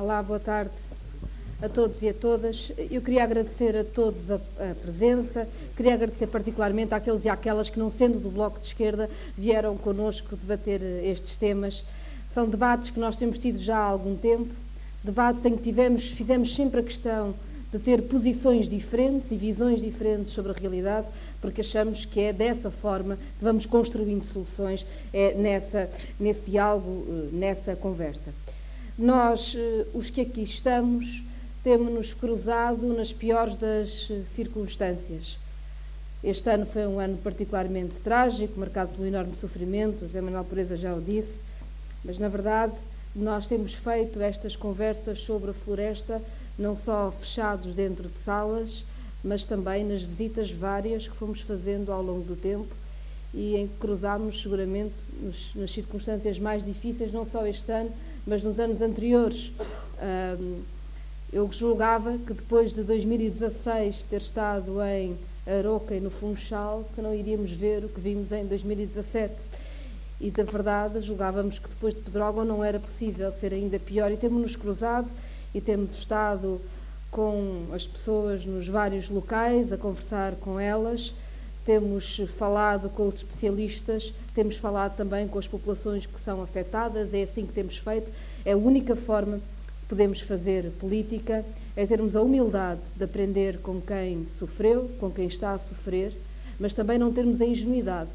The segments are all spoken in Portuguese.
Olá, boa tarde a todos e a todas. Eu queria agradecer a todos a, a, presença, queria agradecer particularmente àqueles e àquelas que, não sendo do Bloco de Esquerda, vieram connosco debater estes temas. São debates que nós temos tido já há algum tempo, debates em que tivemos, fizemos sempre a questão de ter posições diferentes e visões diferentes sobre a realidade, porque achamos que é dessa forma que vamos construindo soluções, é nessa, nesse diálogo, eh, nessa conversa. Nós, eh, os que aqui estamos, temos-nos cruzado nas piores das eh, circunstâncias. Este ano foi um ano particularmente trágico, marcado pelo enorme sofrimento, José Manuel Pureza já o disse, mas na verdade nós temos feito estas conversas sobre a floresta não só fechados dentro de salas, mas também nas visitas várias que fomos fazendo ao longo do tempo e em que cruzámos seguramente nos, nas circunstâncias mais difíceis, não só este ano, mas nos anos anteriores. Um, eu julgava que depois de 2016 ter estado em Aroca e no Funchal, que não iríamos ver o que vimos em 2017. E, da verdade, julgávamos que depois de Pedrógão não era possível ser ainda pior. E temos-nos cruzado e temos estado com as pessoas nos vários locais, a conversar com elas, temos falado com os especialistas, temos falado também com as populações que são afetadas, é assim que temos feito, é a única forma que podemos fazer política, é termos a humildade de aprender com quem sofreu, com quem está a sofrer, mas também não termos a ingenuidade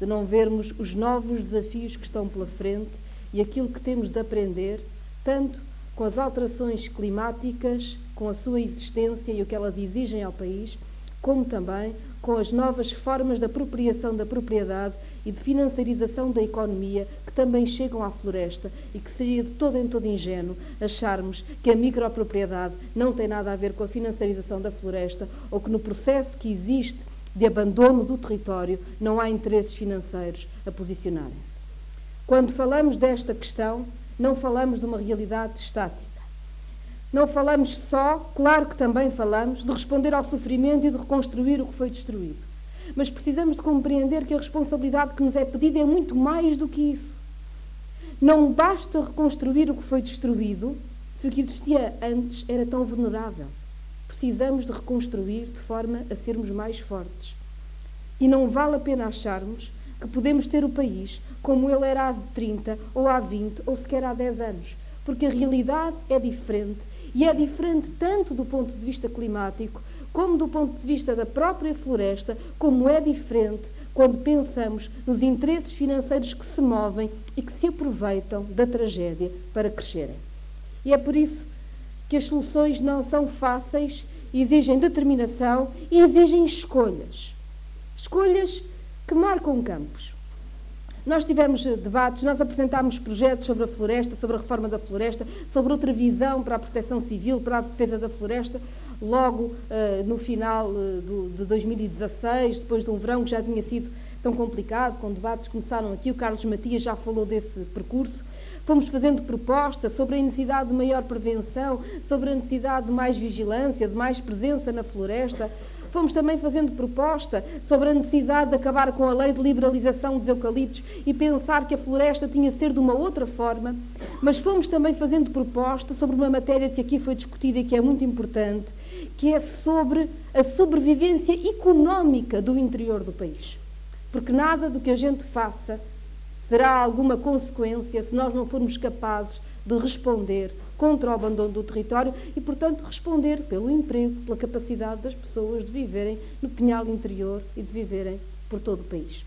de não vermos os novos desafios que estão pela frente e aquilo que temos de aprender, tanto com as alterações climáticas, com a sua existência e o que elas exigem ao país, como também com as novas formas de apropriação da propriedade e de financiarização da economia que também chegam à floresta e que seria de todo em todo ingênuo acharmos que a micropropriedade não tem nada a ver com a financiarização da floresta ou que no processo que existe de abandono do território não há interesses financeiros a posicionarem-se. Quando falamos desta questão, não falamos de uma realidade estática não falamos só, claro que também falamos, de responder ao sofrimento e de reconstruir o que foi destruído. Mas precisamos de compreender que a responsabilidade que nos é pedida é muito mais do que isso. Não basta reconstruir o que foi destruído se o que existia antes era tão vulnerável. Precisamos de reconstruir de forma a sermos mais fortes. E não vale a pena acharmos que podemos ter o país como ele era há 30 ou há 20 ou sequer há 10 anos, porque a realidade é diferente e é diferente tanto do ponto de vista climático, como do ponto de vista da própria floresta, como é diferente quando pensamos nos interesses financeiros que se movem e que se aproveitam da tragédia para crescerem. E é por isso que as soluções não são fáceis, exigem determinação e exigem escolhas. Escolhas que marcam campos. Nós tivemos eh, debates, nós apresentámos projetos sobre a floresta, sobre a reforma da floresta, sobre outra visão para a proteção civil, para a defesa da floresta, logo uh, no final uh, do, de 2016, depois de um verão que já tinha sido tão complicado, com debates que começaram aqui, o Carlos Matias já falou desse percurso. Fomos fazendo propostas sobre a necessidade de maior prevenção, sobre a necessidade de mais vigilância, de mais presença na floresta. Fomos também fazendo proposta sobre a necessidade de acabar com a lei de liberalização dos eucaliptos e pensar que a floresta tinha de ser de uma outra forma, mas fomos também fazendo proposta sobre uma matéria que aqui foi discutida e que é muito importante, que é sobre a sobrevivência económica do interior do país. Porque nada do que a gente faça será alguma consequência se nós não formos capazes de responder contra o abandono do território e, portanto, responder pelo emprego, pela capacidade das pessoas de viverem no pinhal interior e de viverem por todo o país.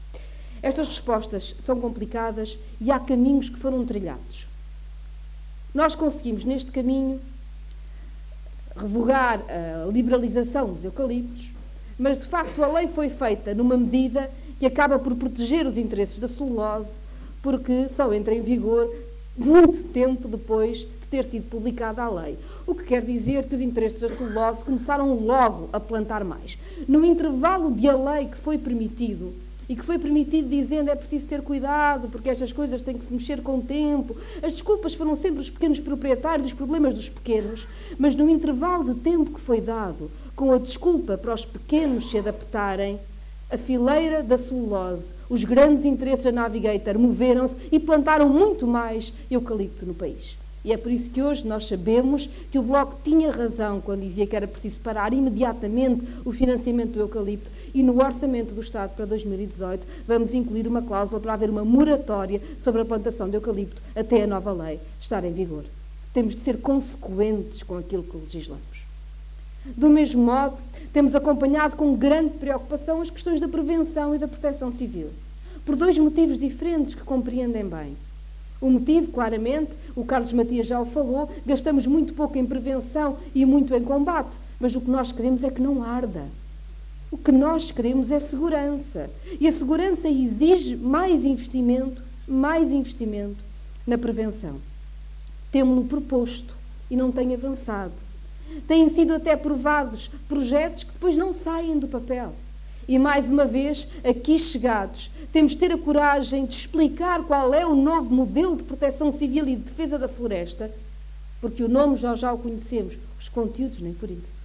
Estas respostas são complicadas e há caminhos que foram trilhados. Nós conseguimos, neste caminho, revogar a liberalização dos eucaliptos, mas de facto a lei foi feita numa medida que acaba por proteger os interesses da celulose, porque só entra em vigor muito tempo depois ter sido publicada a lei. O que quer dizer que os interesses da celulose começaram logo a plantar mais. No intervalo de a lei que foi permitido, e que foi permitido dizendo é preciso ter cuidado, porque estas coisas têm que se mexer com o tempo. As desculpas foram sempre os pequenos proprietários, os problemas dos pequenos, mas no intervalo de tempo que foi dado, com a desculpa para os pequenos se adaptarem, a fileira da celulose, os grandes interesses da Navigator moveram-se e plantaram muito mais eucalipto no país. E é por isso que hoje nós sabemos que o Bloco tinha razão quando dizia que era preciso parar imediatamente o financiamento do eucalipto e no orçamento do Estado para 2018 vamos incluir uma cláusula para haver uma moratória sobre a plantação de eucalipto até a nova lei estar em vigor. Temos de ser consequentes com aquilo que legislamos. Do mesmo modo, temos acompanhado com grande preocupação as questões da prevenção e da proteção civil, por dois motivos diferentes que compreendem bem. O motivo, claramente, o Carlos Matias já o falou, gastamos muito pouco em prevenção e muito em combate, mas o que nós queremos é que não arda. O que nós queremos é segurança. E a segurança exige mais investimento, mais investimento na prevenção. Temos-lo proposto e não tem avançado. Têm sido até aprovados projetos que depois não saem do papel. E mais uma vez, aqui chegados, temos de ter a coragem de explicar qual é o novo modelo de proteção civil e de defesa da floresta, porque o nome já já o conhecemos, os conteúdos nem por isso.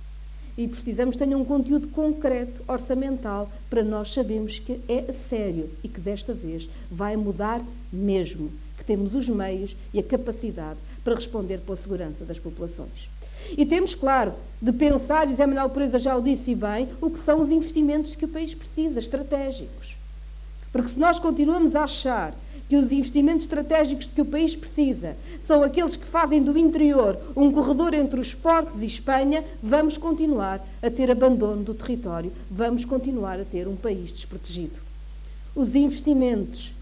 E precisamos tenha um conteúdo concreto, orçamental, para nós sabermos que é sério e que desta vez vai mudar mesmo, que temos os meios e a capacidade para responder pela segurança das populações. E temos, claro, de pensar, e Zé Manuel Pureza já o disse bem, o que são os investimentos que o país precisa, estratégicos. Porque se nós continuamos a achar que os investimentos estratégicos que o país precisa são aqueles que fazem do interior um corredor entre os portos e Espanha, vamos continuar a ter abandono do território, vamos continuar a ter um país desprotegido. Os investimentos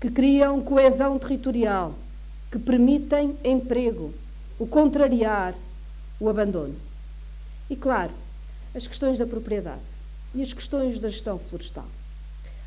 que criam coesão territorial, que permitem emprego, o contrariar, o abandono. E, claro, as questões da propriedade e as questões da gestão florestal.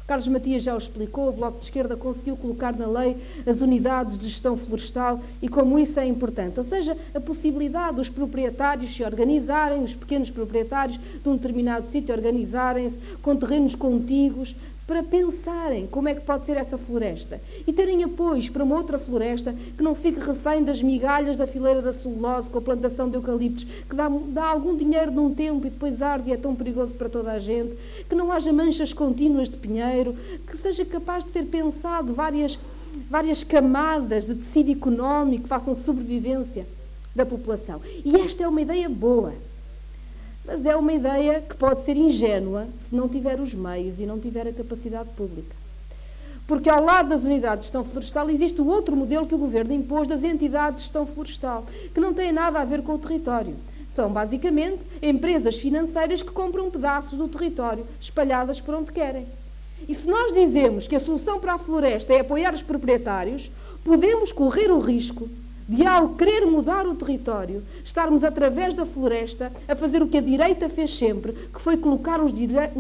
Carlos Matias já o explicou, o Bloco de Esquerda conseguiu colocar na lei as unidades de gestão florestal e como isso é importante. Ou seja, a possibilidade dos proprietários se organizarem, os pequenos proprietários de um determinado sítio organizarem-se com terrenos contíguos para pensarem como é que pode ser essa floresta e terem apoios para uma outra floresta que não fique refém das migalhas da fileira da celulose com a plantação de eucaliptos, que dá, dá algum dinheiro num tempo e depois arde e é tão perigoso para toda a gente, que não haja manchas contínuas de pinheiro, que seja capaz de ser pensado várias, várias camadas de tecido económico que façam sobrevivência da população. E esta é uma ideia boa. Mas é uma ideia que pode ser ingênua se não tiver os meios e não tiver a capacidade pública. Porque ao lado das unidades de gestão florestal existe o outro modelo que o governo impôs das entidades de gestão florestal, que não tem nada a ver com o território. São basicamente empresas financeiras que compram pedaços do território, espalhadas por onde querem. E se nós dizemos que a solução para a floresta é apoiar os proprietários, podemos correr o risco de, ao querer mudar o território, estarmos através da floresta a fazer o que a direita fez sempre, que foi colocar o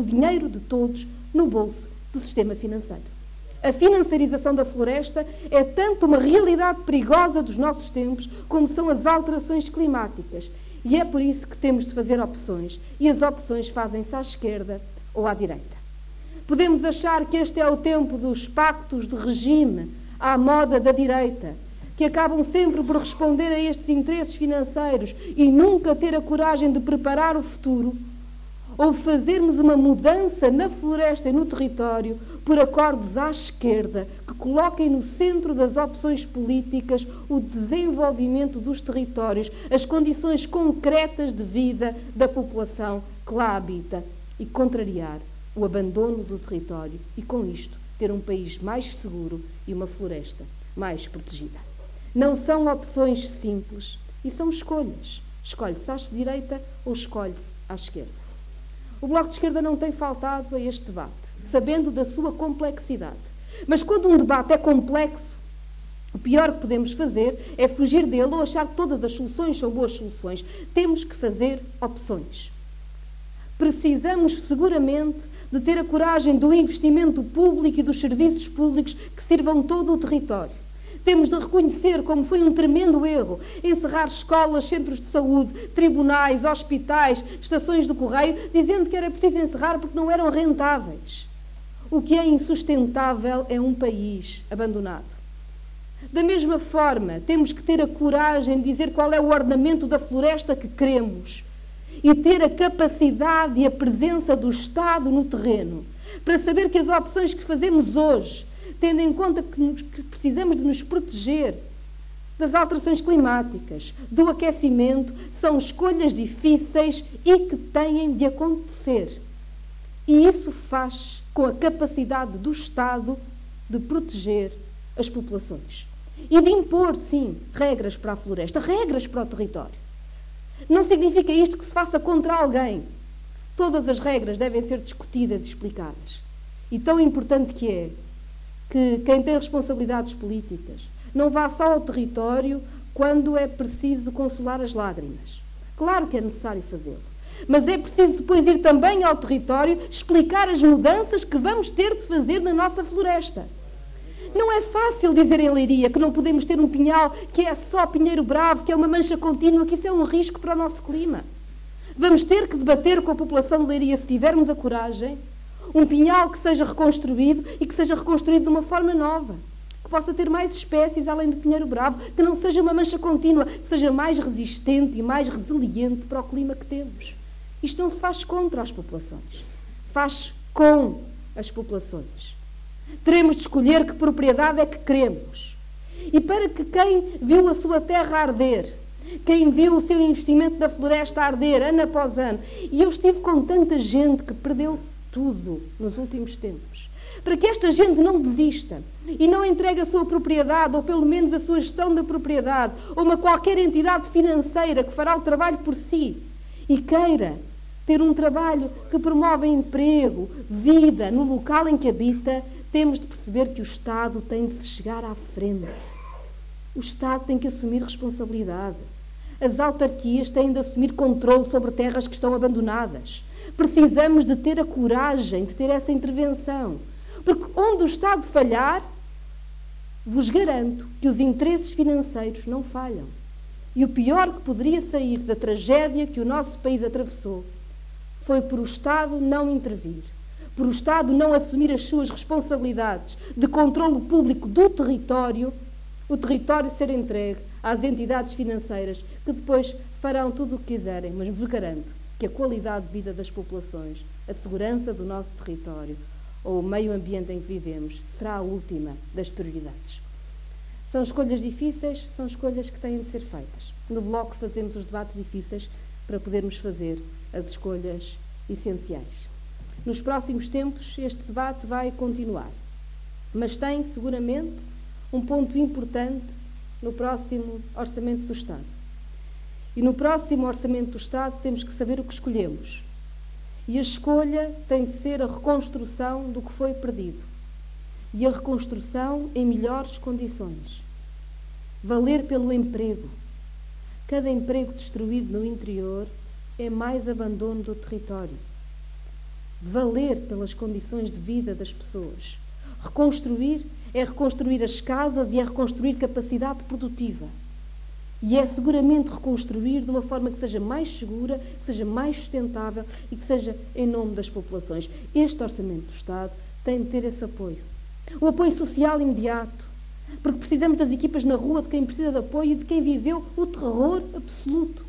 dinheiro de todos no bolso do sistema financeiro. A financiarização da floresta é tanto uma realidade perigosa dos nossos tempos como são as alterações climáticas. E é por isso que temos de fazer opções. E as opções fazem-se à esquerda ou à direita. Podemos achar que este é o tempo dos pactos de regime à moda da direita, que acabam sempre por responder a estes interesses financeiros e nunca ter a coragem de preparar o futuro, ou fazermos uma mudança na floresta e no território por acordos à esquerda que coloquem no centro das opções políticas o desenvolvimento dos territórios, as condições concretas de vida da população que lá habita e contrariar o abandono do território e, com isto, ter um país mais seguro e uma floresta mais protegida. Não são opções simples e são escolhas. Escolhe-se à direita ou escolhe-se à esquerda. O Bloco de Esquerda não tem faltado a este debate, sabendo da sua complexidade. Mas quando um debate é complexo, o pior que podemos fazer é fugir dele ou achar que todas as soluções são boas soluções. Temos que fazer opções. Precisamos seguramente de ter a coragem do investimento público e dos serviços públicos que sirvam todo o território. Temos de reconhecer como foi um tremendo erro encerrar escolas, centros de saúde, tribunais, hospitais, estações de correio, dizendo que era preciso encerrar porque não eram rentáveis. O que é insustentável é um país abandonado. Da mesma forma, temos que ter a coragem de dizer qual é o ornamento da floresta que queremos e ter a capacidade e a presença do Estado no terreno para saber que as opções que fazemos hoje tendo em conta que, nos, que precisamos de nos proteger das alterações climáticas, do aquecimento, são escolhas difíceis e que têm de acontecer. E isso faz com a capacidade do Estado de proteger as populações e de impor, sim, regras para a floresta, regras para o território. Não significa isto que se faça contra alguém. Todas as regras devem ser discutidas e explicadas. E tão importante que é que quem tem responsabilidades políticas não vá só ao território quando é preciso consolar as lágrimas. Claro que é necessário fazê-lo. Mas é preciso depois ir também ao território explicar as mudanças que vamos ter de fazer na nossa floresta. Não é fácil dizer em Leiria que não podemos ter um pinhal que é só pinheiro bravo, que é uma mancha contínua, que isso é um risco para o nosso clima. Vamos ter que debater com a população de Leiria, se tivermos a coragem, um pinhal que seja reconstruído e que seja reconstruído de uma forma nova. Que possa ter mais espécies além do pinheiro bravo, que não seja uma mancha contínua, que seja mais resistente e mais resiliente para o clima que temos. Isto não se faz contra as populações, faz com as populações. Teremos de escolher que propriedade é que queremos. E para que quem viu a sua terra arder, quem viu o seu investimento da floresta arder ano após ano, e eu estive com tanta gente que perdeu tudo nos últimos tempos, para que esta gente não desista e não entregue a sua propriedade, ou pelo menos a sua gestão da propriedade, a uma qualquer entidade financeira que fará o trabalho por si e queira ter um trabalho que promove emprego, vida no local em que habita, temos de perceber que o Estado tem de se chegar à frente. O Estado tem que assumir responsabilidade. As autarquias têm de assumir controle sobre terras que estão abandonadas. Precisamos de ter a coragem de ter essa intervenção. Porque onde o Estado falhar, vos garanto que os interesses financeiros não falham. E o pior que poderia sair da tragédia que o nosso país atravessou foi por o Estado não intervir por o Estado não assumir as suas responsabilidades de controle público do território, o território ser entregue às entidades financeiras que depois farão tudo o que quiserem, mas vos garanto que a qualidade de vida das populações, a segurança do nosso território ou o meio ambiente em que vivemos será a última das prioridades. São escolhas difíceis, são escolhas que têm de ser feitas. No Bloco fazemos os debates difíceis para podermos fazer as escolhas essenciais. Nos próximos tempos, este debate vai continuar, mas tem seguramente um ponto importante no próximo Orçamento do Estado. E no próximo Orçamento do Estado temos que saber o que escolhemos. E a escolha tem de ser a reconstrução do que foi perdido. E a reconstrução em melhores condições. Valer pelo emprego. Cada emprego destruído no interior é mais abandono do território valer pelas condições de vida das pessoas. Reconstruir é reconstruir as casas e é reconstruir capacidade produtiva. E é seguramente reconstruir de uma forma que seja mais segura, que seja mais sustentável e que seja em nome das populações. Este Orçamento do Estado tem de ter esse apoio. O apoio social imediato, porque precisamos das equipas na rua de quem precisa de apoio e de quem viveu o terror absoluto.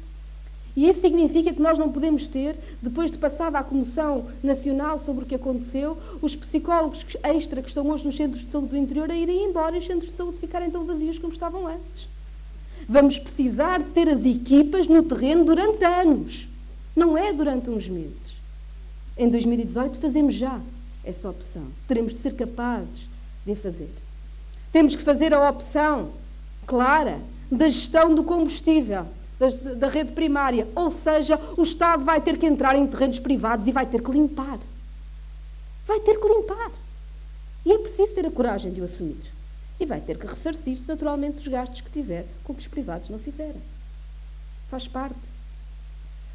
E isso significa que nós não podemos ter, depois de passada a Comissão Nacional sobre o que aconteceu, os psicólogos extra que estão hoje nos centros de saúde do interior a irem embora e os centros de saúde ficarem tão vazios como estavam antes. Vamos precisar de ter as equipas no terreno durante anos, não é durante uns meses. Em 2018 fazemos já essa opção. Teremos de ser capazes de fazer. Temos que fazer a opção clara da gestão do combustível da rede primária. Ou seja, o Estado vai ter que entrar em terrenos privados e vai ter que limpar. Vai ter que limpar. E é preciso ter a coragem de o assumir. E vai ter que ressarcir-se naturalmente dos gastos que tiver com que os privados não fizeram. Faz parte.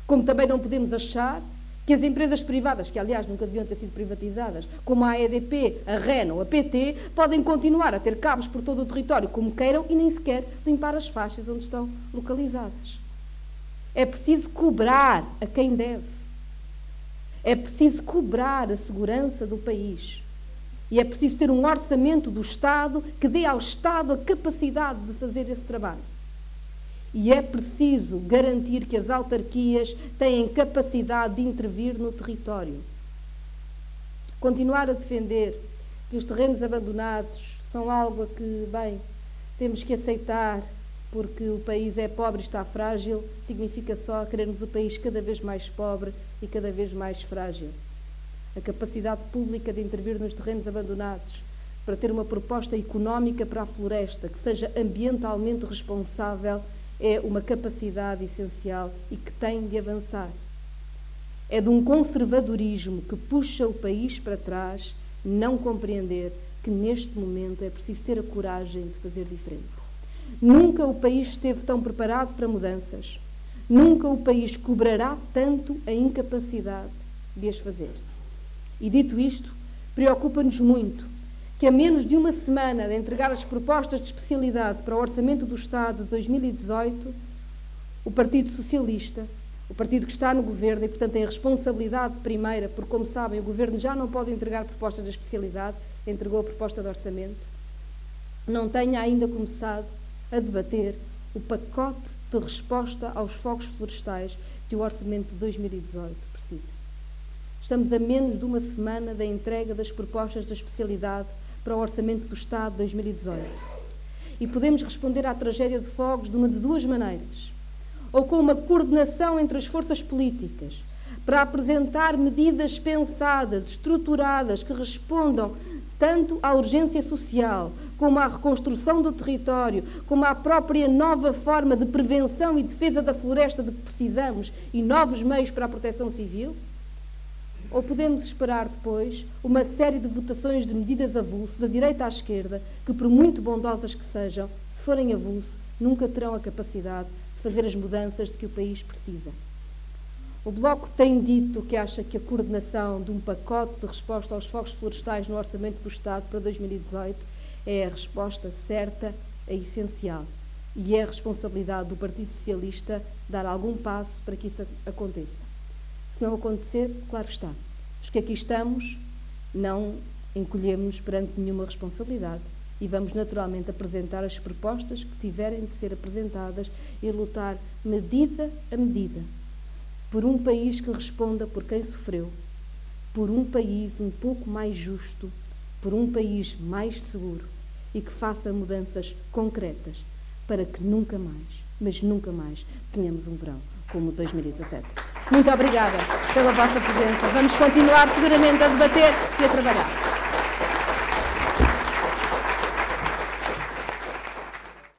Como também não podemos achar que as empresas privadas, que aliás nunca deviam ter sido privatizadas, como a EDP, a REN ou a PT, podem continuar a ter cabos por todo o território como queiram e nem sequer limpar as faixas onde estão localizadas. É preciso cobrar a quem deve. É preciso cobrar a segurança do país. E é preciso ter um orçamento do Estado que dê ao Estado a capacidade de fazer esse trabalho. E é preciso garantir que as autarquias têm capacidade de intervir no território. Continuar a defender que os terrenos abandonados são algo a que, bem, temos que aceitar porque o país é pobre e está frágil, significa só querermos o país cada vez mais pobre e cada vez mais frágil. A capacidade pública de intervir nos terrenos abandonados, para ter uma proposta económica para a floresta que seja ambientalmente responsável, é uma capacidade essencial e que tem de avançar. É de um conservadorismo que puxa o país para trás não compreender que neste momento é preciso ter a coragem de fazer diferente. Nunca o país esteve tão preparado para mudanças. Nunca o país cobrará tanto a incapacidade de as fazer. E dito isto, preocupa-nos muito que a menos de uma semana de entregar as propostas de especialidade para o Orçamento do Estado de 2018, o Partido Socialista, o partido que está no governo e, portanto, tem a responsabilidade primeira, porque, como sabem, o governo já não pode entregar propostas de especialidade, entregou a proposta de orçamento, não tenha ainda começado a debater o pacote de resposta aos fogos florestais que o orçamento de 2018 precisa. Estamos a menos de uma semana da entrega das propostas de especialidade para o Orçamento do Estado de 2018. E podemos responder à tragédia de fogos de uma de duas maneiras. Ou com uma coordenação entre as forças políticas para apresentar medidas pensadas, estruturadas, que respondam tanto à urgência social, como à reconstrução do território, como à própria nova forma de prevenção e defesa da floresta de que precisamos e novos meios para a proteção civil? Ou podemos esperar depois uma série de votações de medidas avulso, da direita à esquerda, que, por muito bondosas que sejam, se forem avulso, nunca terão a capacidade de fazer as mudanças de que o país precisa. O Bloco tem dito que acha que a coordenação de um pacote de resposta aos fogos florestais no Orçamento do Estado para 2018 é a resposta certa, é essencial. E é a responsabilidade do Partido Socialista dar algum passo para que isso aconteça. Se não acontecer, claro está. Os que aqui estamos não encolhemos perante nenhuma responsabilidade e vamos naturalmente apresentar as propostas que tiverem de ser apresentadas e lutar medida a medida por um país que responda por quem sofreu, por um país um pouco mais justo, por um país mais seguro e que faça mudanças concretas para que nunca mais, mas nunca mais, tenhamos um verão como 2017. Muito obrigada pela vossa presença. Vamos continuar seguramente a debater e a trabalhar.